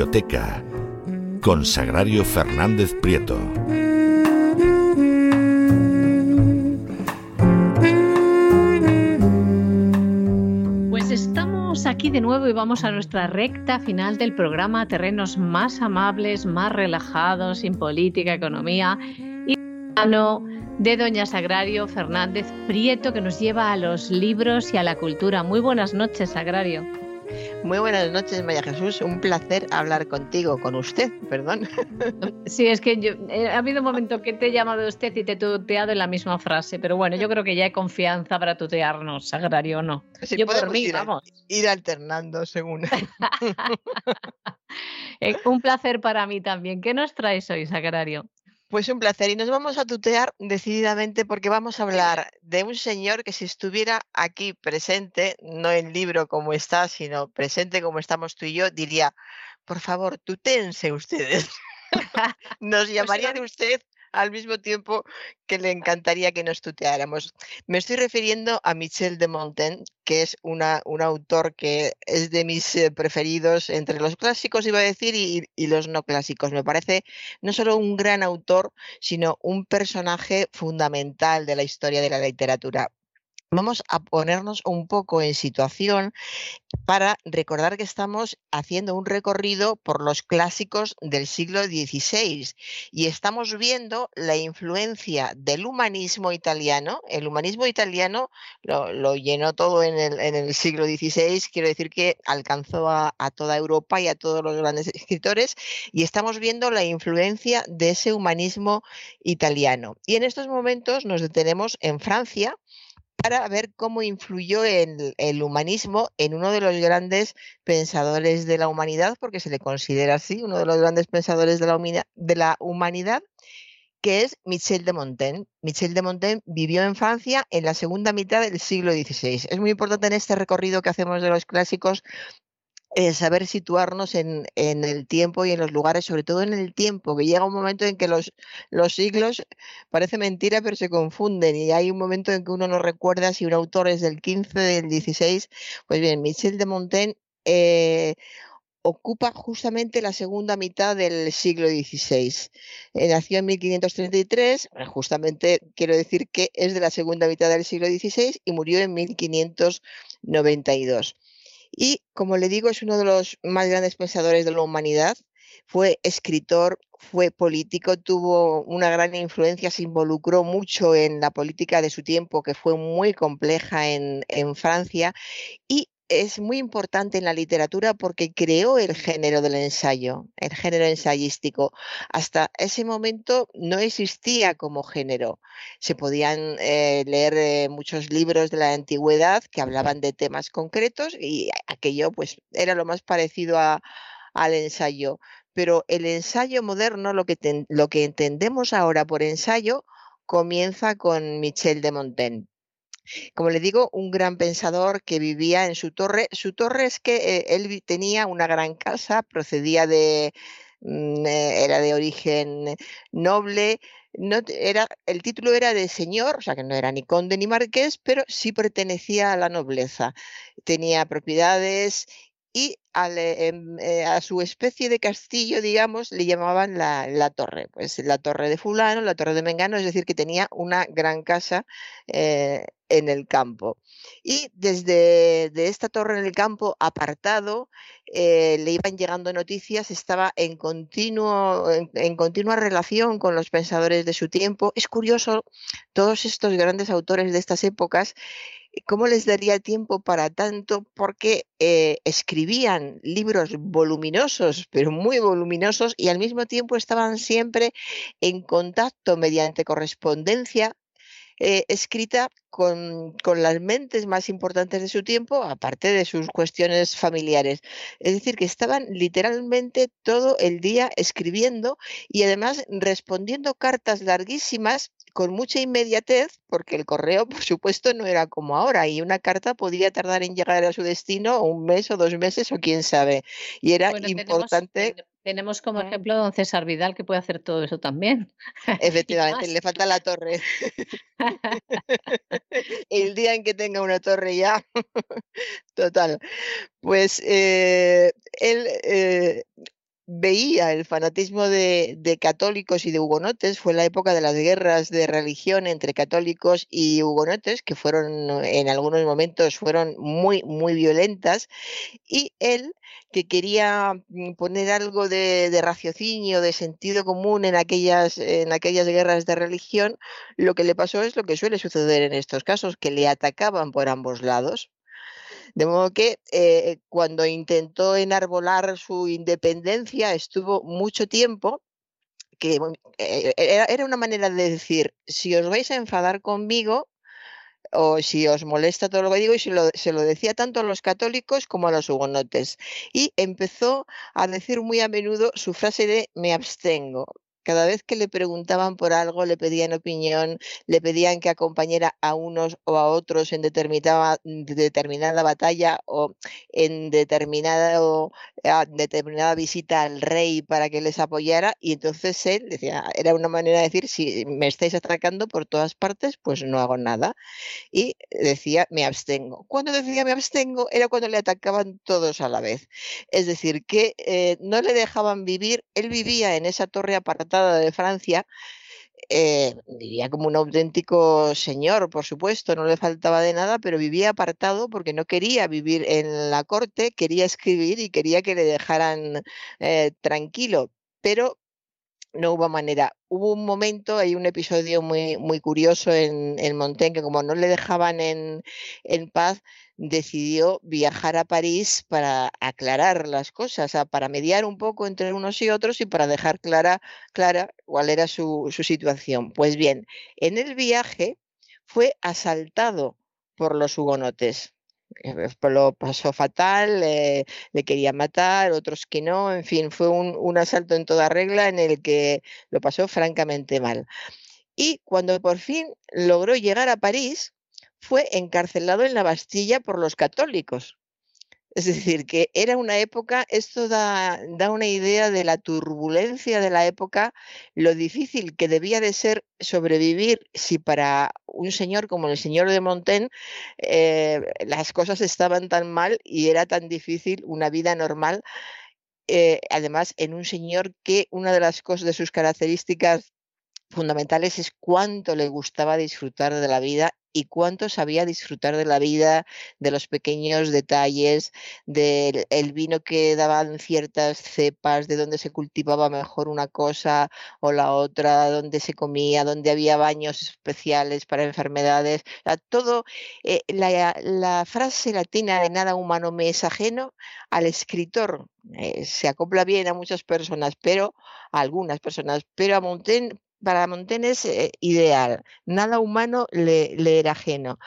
Biblioteca con Sagrario Fernández Prieto. Pues estamos aquí de nuevo y vamos a nuestra recta final del programa Terrenos más amables, más relajados, sin política, economía y de Doña Sagrario Fernández Prieto que nos lleva a los libros y a la cultura. Muy buenas noches, Sagrario. Muy buenas noches, María Jesús. Un placer hablar contigo, con usted, perdón. Sí, es que yo, eh, ha habido un momento que te he llamado usted y te he tuteado en la misma frase, pero bueno, yo creo que ya hay confianza para tutearnos, Sagrario o no. yo por mí, ir, vamos. Ir alternando según. Eh, un placer para mí también. ¿Qué nos traes hoy, Sagrario? Pues un placer. Y nos vamos a tutear decididamente porque vamos a hablar de un señor que si estuviera aquí presente, no en libro como está, sino presente como estamos tú y yo, diría, por favor, tutense ustedes. nos pues llamaría de usted al mismo tiempo que le encantaría que nos tuteáramos. Me estoy refiriendo a Michel de Montaigne, que es una, un autor que es de mis eh, preferidos entre los clásicos, iba a decir, y, y los no clásicos. Me parece no solo un gran autor, sino un personaje fundamental de la historia de la literatura. Vamos a ponernos un poco en situación para recordar que estamos haciendo un recorrido por los clásicos del siglo XVI y estamos viendo la influencia del humanismo italiano. El humanismo italiano lo, llenó todo en el, siglo XVI, quiero decir que alcanzó a, a toda Europa y a todos los grandes escritores y estamos viendo la influencia de ese humanismo italiano. Y en estos momentos nos detenemos en Francia para ver cómo influyó el, el, humanismo en uno de los grandes pensadores de la humanidad, porque se le considera así, uno de los grandes pensadores de la, de la humanidad, que es Michel de Montaigne. Michel de Montaigne vivió en Francia en la segunda mitad del siglo XVI. Es muy importante en este recorrido que hacemos de los clásicos eh, saber situarnos en, en, el tiempo y en los lugares, sobre todo en el tiempo, que llega un momento en que los, los siglos, parece mentira, pero se confunden y hay un momento en que uno no recuerda si un autor es del 15, del 16. Pues bien, Michel de Montaigne eh, ocupa justamente la segunda mitad del siglo XVI. Eh, nació en 1533, justamente quiero decir que es de la segunda mitad del siglo XVI y murió en 1592. Y como le digo, es uno de los más grandes pensadores de la humanidad. Fue escritor, fue político, tuvo una gran influencia, se involucró mucho en la política de su tiempo, que fue muy compleja en, en Francia, y es muy importante en la literatura porque creó el género del ensayo, el género ensayístico. Hasta ese momento no existía como género. Se podían eh, leer eh, muchos libros de la antigüedad que hablaban de temas concretos y aquello pues era lo más parecido al ensayo. Pero el ensayo moderno, lo que, lo que entendemos ahora por ensayo, comienza con Michel de Montaigne como le digo, un gran pensador que vivía en su torre. Su torre es que eh, él tenía una gran casa, procedía de, mm, eh, era de origen noble, no, era, el título era de señor, o sea que no era ni conde ni marqués, pero sí pertenecía a la nobleza. Tenía propiedades y em, eh, a su especie de castillo, digamos, le llamaban la, torre. Pues la torre de fulano, la torre de Mengano, es decir, que tenía una gran casa eh, en el campo. Y desde de esta torre en el campo, apartado, eh, le iban llegando noticias, estaba en, continuo, en, continua relación con los pensadores de su tiempo. Es curioso, todos estos grandes autores de estas épocas, cómo les daría tiempo para tanto, porque eh, escribían libros voluminosos, pero muy voluminosos, y al mismo tiempo estaban siempre en contacto mediante correspondencia eh, escrita con, las mentes más importantes de su tiempo, aparte de sus cuestiones familiares. Es decir, que estaban literalmente todo el día escribiendo y además respondiendo cartas larguísimas con mucha inmediatez, porque el correo, por supuesto, no era como ahora, y una carta podía tardar en llegar a su destino un mes o dos meses o quién sabe. Y era importante. Tenemos, como ejemplo a don César Vidal, que puede hacer todo eso también. Efectivamente, le falta la torre. el día en que tenga una torre ya, total. Pues eh, él eh, veía el fanatismo de, católicos y de hugonotes, fue la época de las guerras de religión entre católicos y hugonotes, que fueron en algunos momentos fueron muy, muy violentas, y él, que quería mm, poner algo de, raciocinio, de sentido común en aquellas, en aquellas guerras de religión, lo que le pasó es lo que suele suceder en estos casos, que le atacaban por ambos lados. De modo que eh, cuando intentó enarbolar su independencia estuvo mucho tiempo que eh, era, una manera de decir, si os vais a enfadar conmigo, o si os molesta todo lo que digo, y se lo, se lo, decía tanto a los católicos como a los hugonotes. Y empezó a decir muy a menudo su frase de me abstengo. Cada vez que le preguntaban por algo, le pedían opinión, le pedían que acompañara a unos o a otros en determinada, determinada batalla o en determinado, determinada visita al rey para que les apoyara. Y entonces él decía, era una manera de decir, si me estáis atacando por todas partes, pues no hago nada. Y decía, me abstengo. Cuando decía me abstengo era cuando le atacaban todos a la vez. Es decir, que eh, no le dejaban vivir, él vivía en esa torre apartada de Francia, eh, vivía como un auténtico señor, por supuesto, no le faltaba de nada, pero vivía apartado porque no quería vivir en la corte, quería escribir y quería que le dejaran eh, tranquilo. Pero no hubo manera. Hubo un momento, hay un episodio muy, muy curioso en, en Montaigne, que como no le dejaban en, en, paz, decidió viajar a París para aclarar las cosas, para mediar un poco entre unos y otros y para dejar clara, clara cuál era su, situación. Pues bien, en el viaje fue asaltado por los hugonotes. Eh, lo pasó fatal, le querían matar, otros que no, en fin, fue un asalto en toda regla en el que lo pasó francamente mal. Y cuando por fin logró llegar a París, fue encarcelado en la Bastilla por los católicos. Es decir, que era una época, esto da, una idea de la turbulencia de la época, lo difícil que debía de ser sobrevivir si para un señor como el señor de Montaigne eh, las cosas estaban tan mal y era tan difícil una vida normal. Eh, además, en un señor que una de las cosas de sus características fundamentales es cuánto le gustaba disfrutar de la vida y cuánto sabía disfrutar de la vida, de los pequeños detalles, del vino que daban ciertas cepas, de dónde se cultivaba mejor una cosa o la otra, dónde se comía, dónde había baños especiales para enfermedades. todo, eh, la, frase latina de nada humano me es ajeno al escritor eh, se acopla bien a muchas personas, pero a algunas personas, pero a Montaigne para Montaigne es eh, ideal, nada humano le, era ajeno.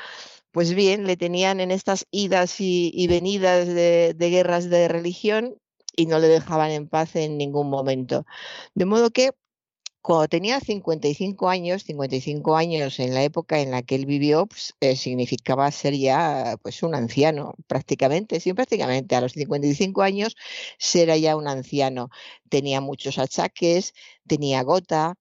Pues bien, le tenían en estas idas y, venidas de, guerras de religión y no le dejaban en paz en ningún momento. De modo que cuando tenía 55 años, 55 años en la época en la que él vivió, pues, eh, significaba ser ya pues, un anciano, prácticamente, sí, prácticamente a los 55 años ser ya un anciano. Tenía muchos achaques, tenía gota,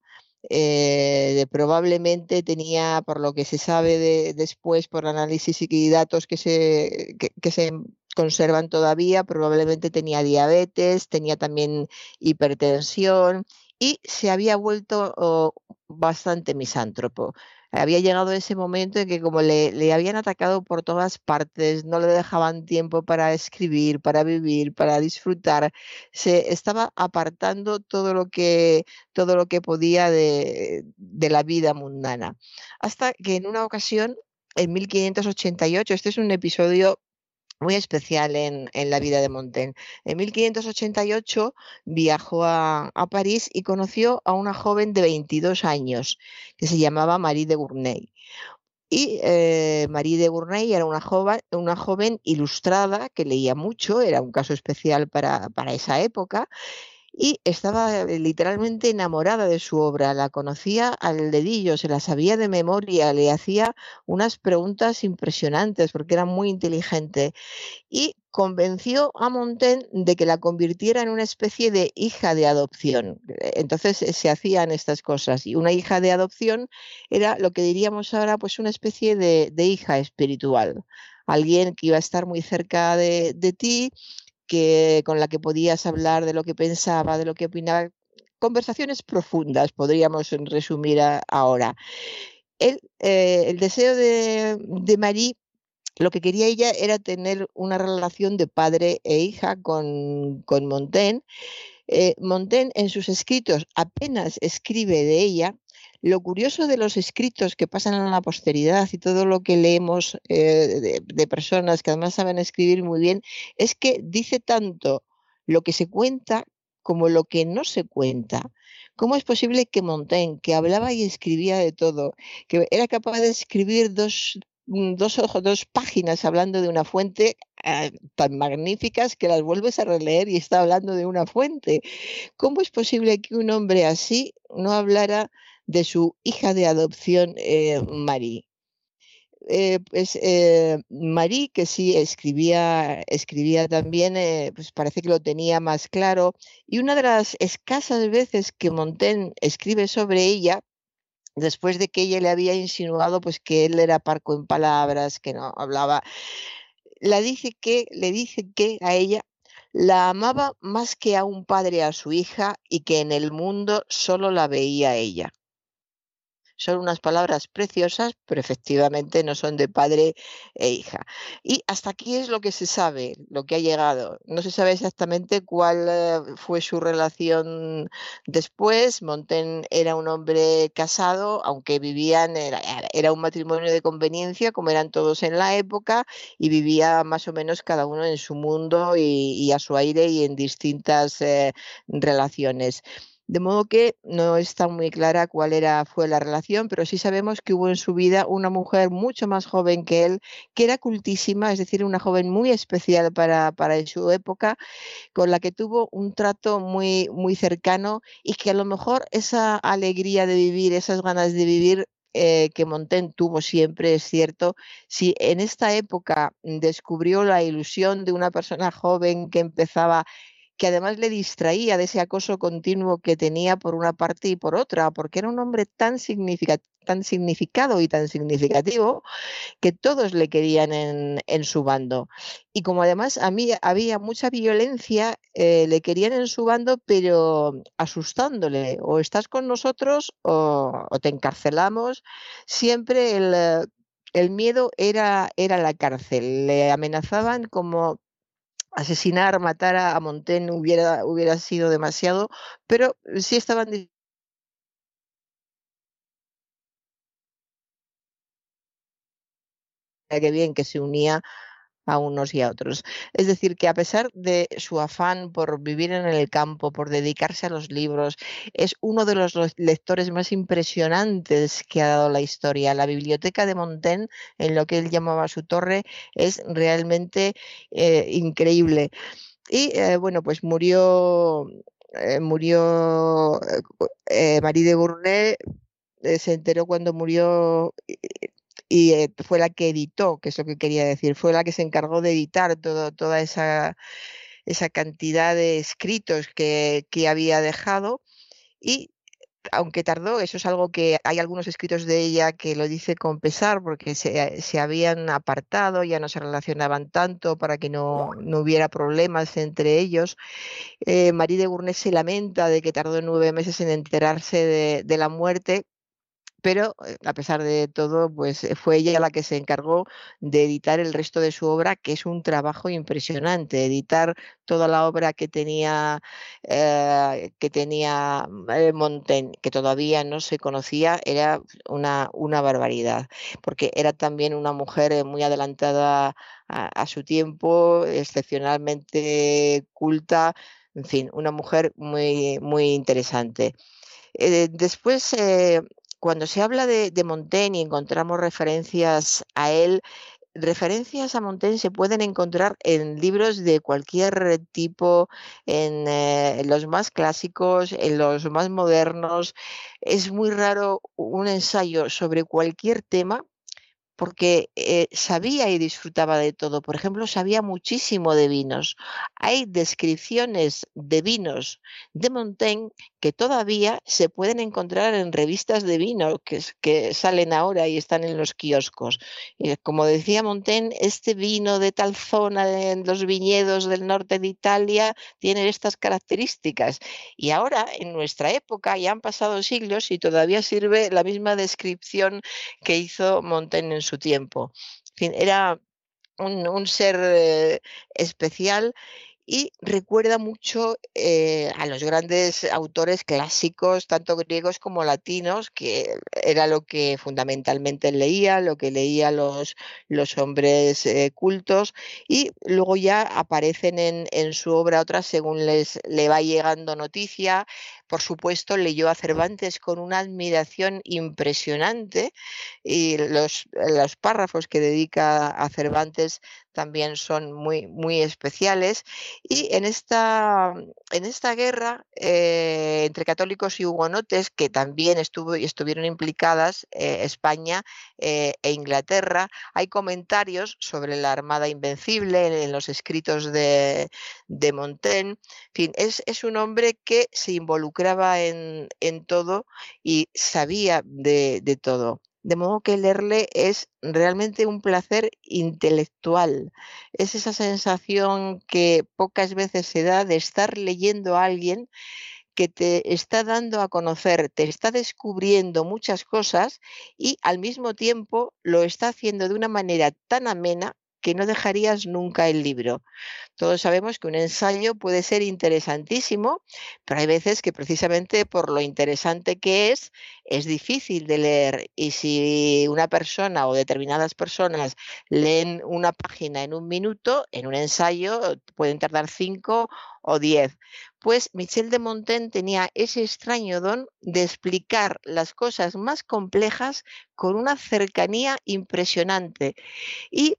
eh, probablemente tenía, por lo que se sabe de, después, por análisis y datos que se, que, se conservan todavía, probablemente tenía diabetes, tenía también hipertensión y se había vuelto oh, bastante misántropo había llegado ese momento en que como le, habían atacado por todas partes, no le dejaban tiempo para escribir, para vivir, para disfrutar, se estaba apartando todo lo que, todo lo que podía de, de la vida mundana. Hasta que en una ocasión, en 1588, este es un episodio muy especial en, la vida de Montaigne. En 1588 viajó a, París y conoció a una joven de 22 años que se llamaba Marie de Gournay. Y eh, Marie de Gournay era una joven, una joven ilustrada que leía mucho, era un caso especial para, para esa época, y estaba eh, literalmente enamorada de su obra, la conocía al dedillo, se la sabía de memoria, le hacía unas preguntas impresionantes porque era muy inteligente y convenció a Montaigne de que la convirtiera en una especie de hija de adopción. Entonces eh, se hacían estas cosas y una hija de adopción era lo que diríamos ahora pues una especie de, hija espiritual alguien que iba a estar muy cerca de, de, ti, con la que podías hablar de lo que pensaba, de lo que opinaba. Conversaciones profundas, podríamos resumir ahora. El, eh, el deseo de, de Marie lo que quería ella era tener una relación de padre e hija con, con Montaigne. Eh, Montaigne en sus escritos apenas escribe de ella, lo curioso de los escritos que pasan a la posteridad y todo lo que leemos eh, de, personas que además saben escribir muy bien, es que dice tanto lo que se cuenta como lo que no se cuenta. ¿Cómo es posible que Montaigne, que hablaba y escribía de todo, que era capaz de escribir dos, mm, dos, dos páginas hablando de una fuente eh, tan magníficas que las vuelves a releer y está hablando de una fuente? ¿Cómo es posible que un hombre así no hablara de su hija de adopción, eh, Marie. Eh, pues eh, Marie, que sí escribía, escribía también, pues parece que lo tenía más claro. Y una de las escasas veces que Montaigne escribe sobre ella, después de que ella le había insinuado pues que él era parco en palabras, que no hablaba, la dice que, le dice que a ella la amaba más que a un padre a su hija y que en el mundo solo la veía ella. Son unas palabras preciosas, pero efectivamente no son de padre e hija. Y hasta aquí es lo que se sabe, lo que ha llegado. No se sabe exactamente cuál eh, fue su relación después. Montaigne era un hombre casado, aunque vivían, era, un matrimonio de conveniencia, como eran todos en la época, y vivía más o menos cada uno en su mundo y, a su aire y en distintas eh, relaciones. De modo que no está muy clara cuál era, fue la relación, pero sí sabemos que hubo en su vida una mujer mucho más joven que él, que era cultísima, es decir, una joven muy especial para, para su época, con la que tuvo un trato muy, muy cercano y que a lo mejor esa alegría de vivir, esas ganas de vivir, eh, que Montaigne tuvo siempre, es cierto, si en esta época descubrió la ilusión de una persona joven que empezaba que además le distraía de ese acoso continuo que tenía por una parte y por otra, porque era un hombre tan, tan significado y tan significativo que todos le querían en, su bando. Y como además a mí había mucha violencia, eh, le querían en su bando, pero asustándole, o estás con nosotros o, te encarcelamos. Siempre el, el miedo era, era la cárcel. Le amenazaban como asesinar, matar a, Montaigne hubiera, hubiera sido demasiado, pero sí estaban que bien que se unía a unos y a otros. Es decir, que a pesar de su afán por vivir en el campo, por dedicarse a los libros, es uno de los lectores más impresionantes que ha dado la historia. La biblioteca de Montaigne, en lo que él llamaba su torre, es realmente eh, increíble. Y eh, bueno, pues murió, eh, murió Marie de Gournay, se enteró cuando murió y eh, fue la que editó, que es lo que quería decir, fue la que se encargó de editar todo, toda esa, esa cantidad de escritos que, que había dejado y aunque tardó, eso es algo que hay algunos escritos de ella que lo dice con pesar porque se, se habían apartado, ya no se relacionaban tanto para que no, no hubiera problemas entre ellos. Eh, Marie de Gournay se lamenta de que tardó nueve meses en enterarse de, de la muerte pero eh, a pesar de todo, pues eh, fue ella la que se encargó de editar el resto de su obra, que es un trabajo impresionante, editar toda la obra que tenía, eh, que tenía Montaigne, que todavía no se conocía, era una, una barbaridad, porque era también una mujer muy adelantada a, su tiempo, excepcionalmente culta, en fin, una mujer muy, muy interesante. después cuando se habla de, Montaigne y encontramos referencias a él, referencias a Montaigne se pueden encontrar en libros de cualquier tipo, en, eh, los más clásicos, en los más modernos. Es muy raro un ensayo sobre cualquier tema porque eh, sabía y disfrutaba de todo. Por ejemplo, sabía muchísimo de vinos. Hay descripciones de vinos de Montaigne que todavía se pueden encontrar en revistas de vino que, salen ahora y están en los kioscos. Y como decía Montaigne, este vino de tal zona en los viñedos del norte de Italia tiene estas características. Y ahora, en nuestra época, ya han pasado siglos y todavía sirve la misma descripción que hizo Montaigne en su tiempo. era un, ser eh, especial y recuerda mucho eh, a los grandes autores clásicos, tanto griegos como latinos, que era lo que fundamentalmente leía, lo que leía los, los hombres eh, cultos, y luego ya aparecen en, en, su obra otras según les le va llegando noticia, por supuesto, leyó a Cervantes con una admiración impresionante y los, los párrafos que dedica a Cervantes también son muy, muy especiales. Y en esta, en esta guerra eh, entre católicos y hugonotes, que también estuvo, estuvieron implicadas eh, España eh, e Inglaterra, hay comentarios sobre la Armada Invencible en, los escritos de, de Montaigne. En fin, es, es un hombre que se involucra en, todo y sabía de todo. De modo que leerle es realmente un placer intelectual. Es esa sensación que pocas veces se da de estar leyendo a alguien que te está dando a conocer, te está descubriendo muchas cosas y al mismo tiempo lo está haciendo de una manera tan amena que no dejarías nunca el libro. Todos sabemos que un ensayo puede ser interesantísimo, pero hay veces que precisamente por lo interesante que es, es difícil de leer. Y si una persona o determinadas personas leen una página en un minuto, en un ensayo pueden tardar cinco o diez. Pues Michel de Montaigne tenía ese extraño don de explicar las cosas más complejas con una cercanía impresionante. Y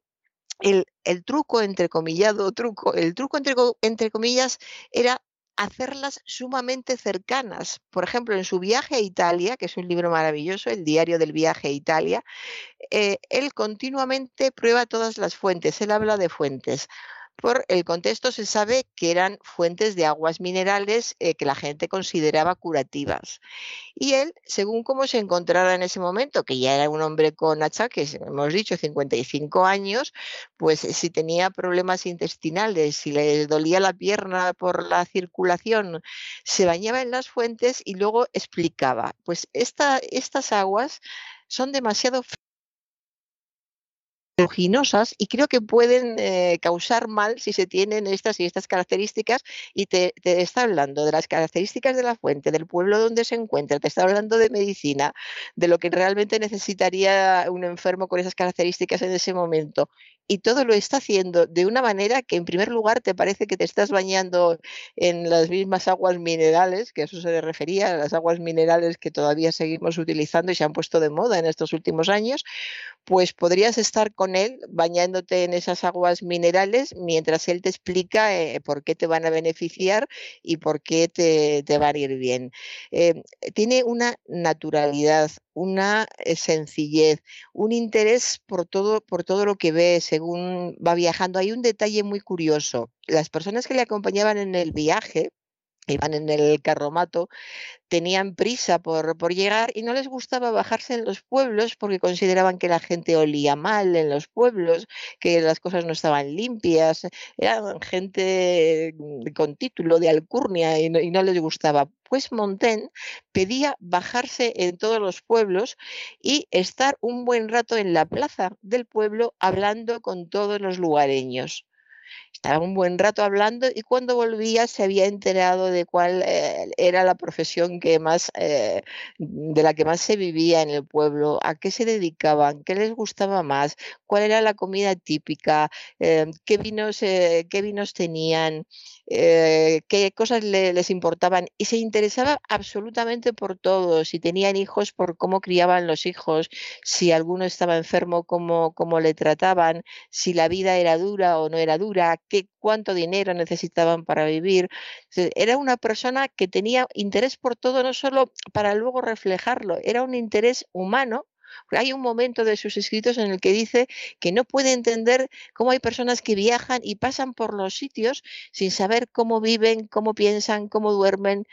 el, truco, truco, el truco entre, entre comillas era hacerlas sumamente cercanas. Por ejemplo, en su viaje a Italia, que es un libro maravilloso, el diario del viaje a Italia, eh, él continuamente prueba todas las fuentes, él habla de fuentes. Por el contexto se sabe que eran fuentes de aguas minerales eh, que la gente consideraba curativas. Y él, según cómo se encontrara en ese momento, que ya era un hombre con achaques, hemos dicho 55 años, pues si tenía problemas intestinales, si le dolía la pierna por la circulación, se bañaba en las fuentes y luego explicaba, pues estas aguas son demasiado y creo que pueden eh, causar mal si se tienen estas y estas características y te, está hablando de las características de la fuente, del pueblo donde se encuentra, te está hablando de medicina, de lo que realmente necesitaría un enfermo con esas características en ese momento y todo lo está haciendo de una manera que en primer lugar te parece que te estás bañando en las mismas aguas minerales, que a eso se le refería, las aguas minerales que todavía seguimos utilizando y se han puesto de moda en estos últimos años, pues podrías estar con él bañándote en esas aguas minerales mientras él te explica eh, por qué te van a beneficiar y por qué te, van a ir bien. Eh, tiene una naturalidad, una eh, sencillez, un interés por todo, por todo lo que ve según va viajando. Hay un detalle muy curioso. Las personas que le acompañaban en el viaje, iban en el carromato, tenían prisa por, por, llegar y no les gustaba bajarse en los pueblos porque consideraban que la gente olía mal en los pueblos, que las cosas no estaban limpias, eran gente con título de alcurnia y no, y no les gustaba. Pues Montaigne pedía bajarse en todos los pueblos y estar un buen rato en la plaza del pueblo hablando con todos los lugareños. Estaba un buen rato hablando y cuando volvía se había enterado de cuál eh, era la profesión que más, eh, de la que más se vivía en el pueblo, a qué se dedicaban, qué les gustaba más, cuál era la comida típica, eh, qué, vinos, qué vinos tenían, qué cosas les importaban y se interesaba absolutamente por todo, si tenían hijos, por cómo criaban los hijos, si alguno estaba enfermo, cómo, cómo le trataban, si la vida era dura o no era dura, qué, cuánto dinero necesitaban para vivir. Era una persona que tenía interés por todo, no solo para luego reflejarlo, era un interés humano hay un momento de sus escritos en el que dice que no puede entender cómo hay personas que viajan y pasan por los sitios sin saber cómo viven, cómo piensan, cómo duermen,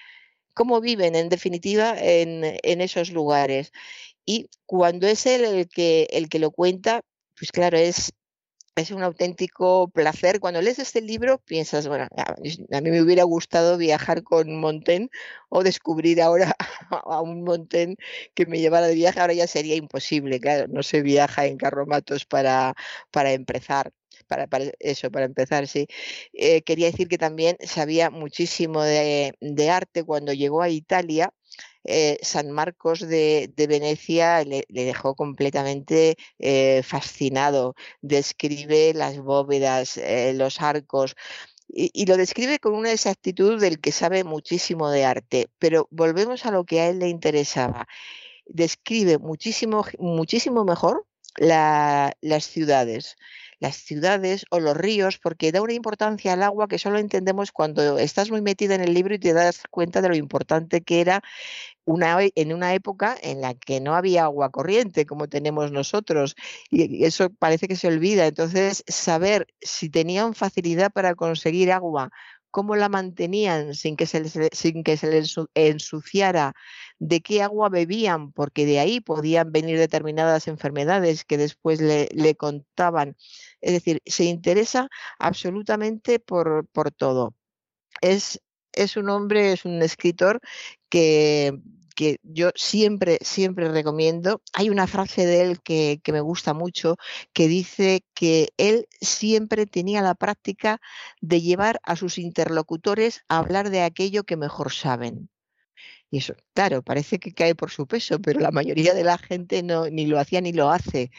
cómo viven en definitiva en, esos lugares. Y cuando es él el que, el que lo cuenta, pues claro, es, es un auténtico placer. Cuando lees este libro piensas, bueno, a mí me hubiera gustado viajar con Montaigne o descubrir ahora a un Montaigne que me llevara de viaje. Ahora ya sería imposible, claro, no se viaja en carromatos para, para empezar. Para, eso, para empezar, sí. Eh, quería decir que también sabía muchísimo de arte cuando llegó a Italia eh, San Marcos de, Venecia le, dejó completamente eh, fascinado. Describe las bóvedas, eh, los arcos. Y, lo describe con una exactitud del que sabe muchísimo de arte, pero volvemos a lo que a él le interesaba. Describe muchísimo, muchísimo mejor las ciudades las ciudades o los ríos, porque da una importancia al agua que solo entendemos cuando estás muy metida en el libro y te das cuenta de lo importante que era una, en una época en la que no había agua corriente como tenemos nosotros y eso parece que se olvida. Entonces, saber si tenían facilidad para conseguir agua cómo la mantenían sin que se les, sin que se les ensuciara, de qué agua bebían, porque de ahí podían venir determinadas enfermedades que después le, contaban. Es decir, se interesa absolutamente por, por todo. Es, es un hombre, es un escritor que que yo siempre, siempre recomiendo. Hay una frase de él que, que me gusta mucho que dice que él siempre tenía la práctica de llevar a sus interlocutores a hablar de aquello que mejor saben. Y eso, claro, parece que cae por su peso, pero la mayoría de la gente no ni lo hacía ni lo hace.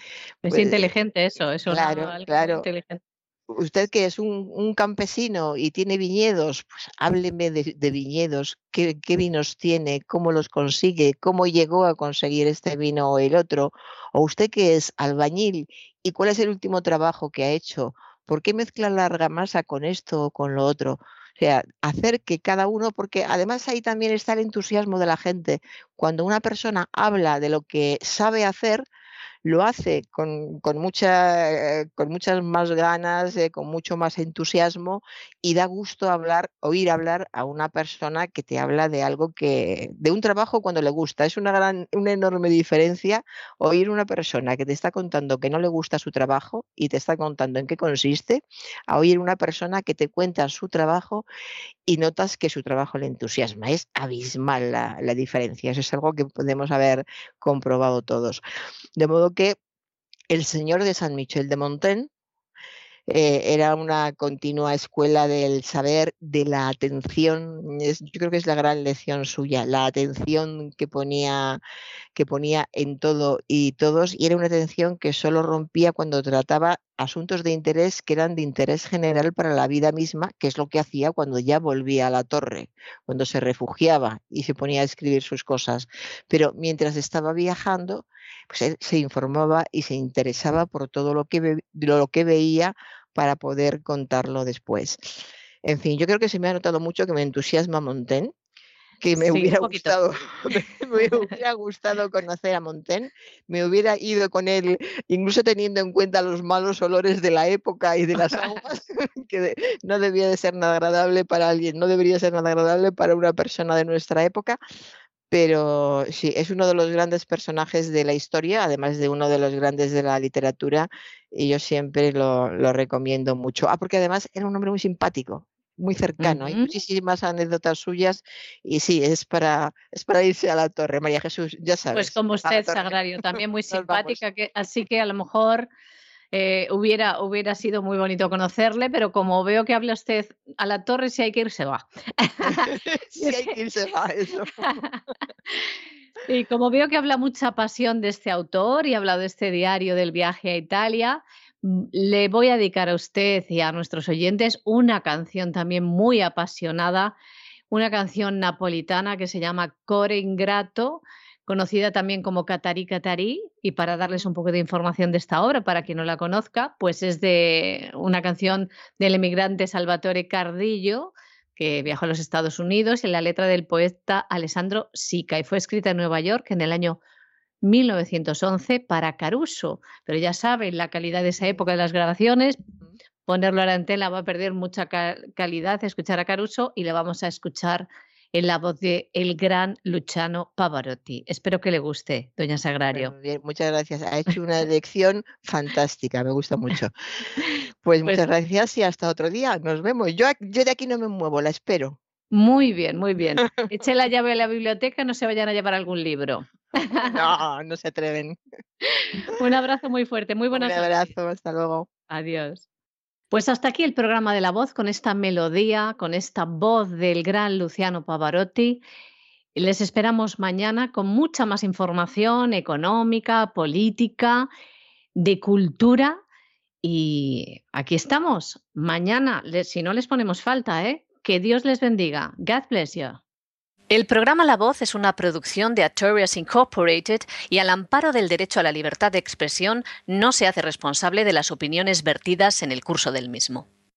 Es Pues, inteligente eso, eso claro, algo claro. inteligente. Usted que es un, un campesino y tiene viñedos, pues hábleme de, de viñedos, qué, qué vinos tiene, cómo los consigue, cómo llegó a conseguir este vino o el otro. O usted que es albañil y cuál es el último trabajo que ha hecho, por qué mezcla la argamasa con esto o con lo otro. O sea, hacer que cada uno, porque además ahí también está el entusiasmo de la gente. Cuando una persona habla de lo que sabe hacer, lo hace con, con, eh, con muchas más ganas, eh, con mucho más entusiasmo y da gusto hablar, oír hablar a una persona que te habla de algo que, de un trabajo cuando le gusta. Es una gran, una enorme diferencia oír una persona que te está contando que no le gusta su trabajo y te está contando en qué consiste, a oír una persona que te cuenta su trabajo y notas que su trabajo le entusiasma. Es abismal la, la diferencia. Eso es algo que podemos haber comprobado todos. De modo que el señor de San Michel de Montaigne eh, era una continua escuela del saber, de la atención. Es, yo creo que es la gran lección suya, la atención que ponía, que ponía en todo y todos, y era una atención que solo rompía cuando trataba asuntos de interés que eran de interés general para la vida misma, que es lo que hacía cuando ya volvía a la torre, cuando se refugiaba y se ponía a escribir sus cosas. Pero mientras estaba viajando, pues él se informaba y se interesaba por todo lo que, lo que veía para poder contarlo después. En fin, yo creo que se me ha notado mucho que me entusiasma Montaigne, que me, Sí, hubiera gustado, me, me hubiera gustado conocer a Montaigne, me hubiera ido con él, incluso teniendo en cuenta los malos olores de la época y de las aguas, que de- no debía de ser nada agradable para alguien, no debería ser nada agradable para una persona de nuestra época, pero sí, es uno de los grandes personajes de la historia, además de uno de los grandes de la literatura, y yo siempre lo, lo recomiendo mucho. Ah, porque además era un hombre muy simpático, muy cercano. Hay Ujú. muchísimas anécdotas suyas y sí, es para, es para irse a la torre. María Jesús, ya sabes. Pues como usted. Sagrario, también muy simpática, que, así que a lo mejor eh, hubiera, hubiera sido muy bonito conocerle, pero como veo que habla usted a la torre, si hay que ir, se va. sí, hay que irse a eso. Y como veo que habla mucha pasión de este autor y ha hablado de este diario del viaje a Italia, le voy a dedicar a usted y a nuestros oyentes una canción también muy apasionada, una canción napolitana que se llama Core Ingrato, conocida también como Catarí Catarí, y para darles un poco de información de esta obra, para quien no la conozca, pues es de una canción del emigrante Salvatore Cardillo, que viajó a los Estados Unidos, y la letra del poeta Alessandro Sica, y fue escrita en Nueva York en el año 1911 para Caruso. Pero ya saben, la calidad de esa época de las grabaciones, ponerlo ahora en tela va a perder mucha ca- calidad, escuchar a Caruso, y le vamos a escuchar en la voz de el gran Luciano Pavarotti. Espero que le guste, doña Sagrario. Bien, muchas gracias. Ha hecho una elección fantástica, me gusta mucho. Pues, Pues- muchas gracias y hasta otro día. Nos vemos. Yo, yo de aquí no me muevo, la espero. Muy bien, muy bien. Eche la llave a la biblioteca, no se vayan a llevar algún libro. No, no se atreven. Un abrazo muy fuerte, muy Un buenas noches. abrazo, hasta luego. Adiós. Pues hasta aquí el programa de la voz con esta melodía, con esta voz del gran Luciano Pavarotti. Les esperamos mañana con mucha más información económica, política, de cultura. Y aquí estamos. Mañana, si no les ponemos falta, ¿eh? Que Dios les bendiga. God bless you. El programa La Voz es una producción de Artorias Incorporated y al amparo del derecho a la libertad de expresión no se hace responsable de las opiniones vertidas en el curso del mismo.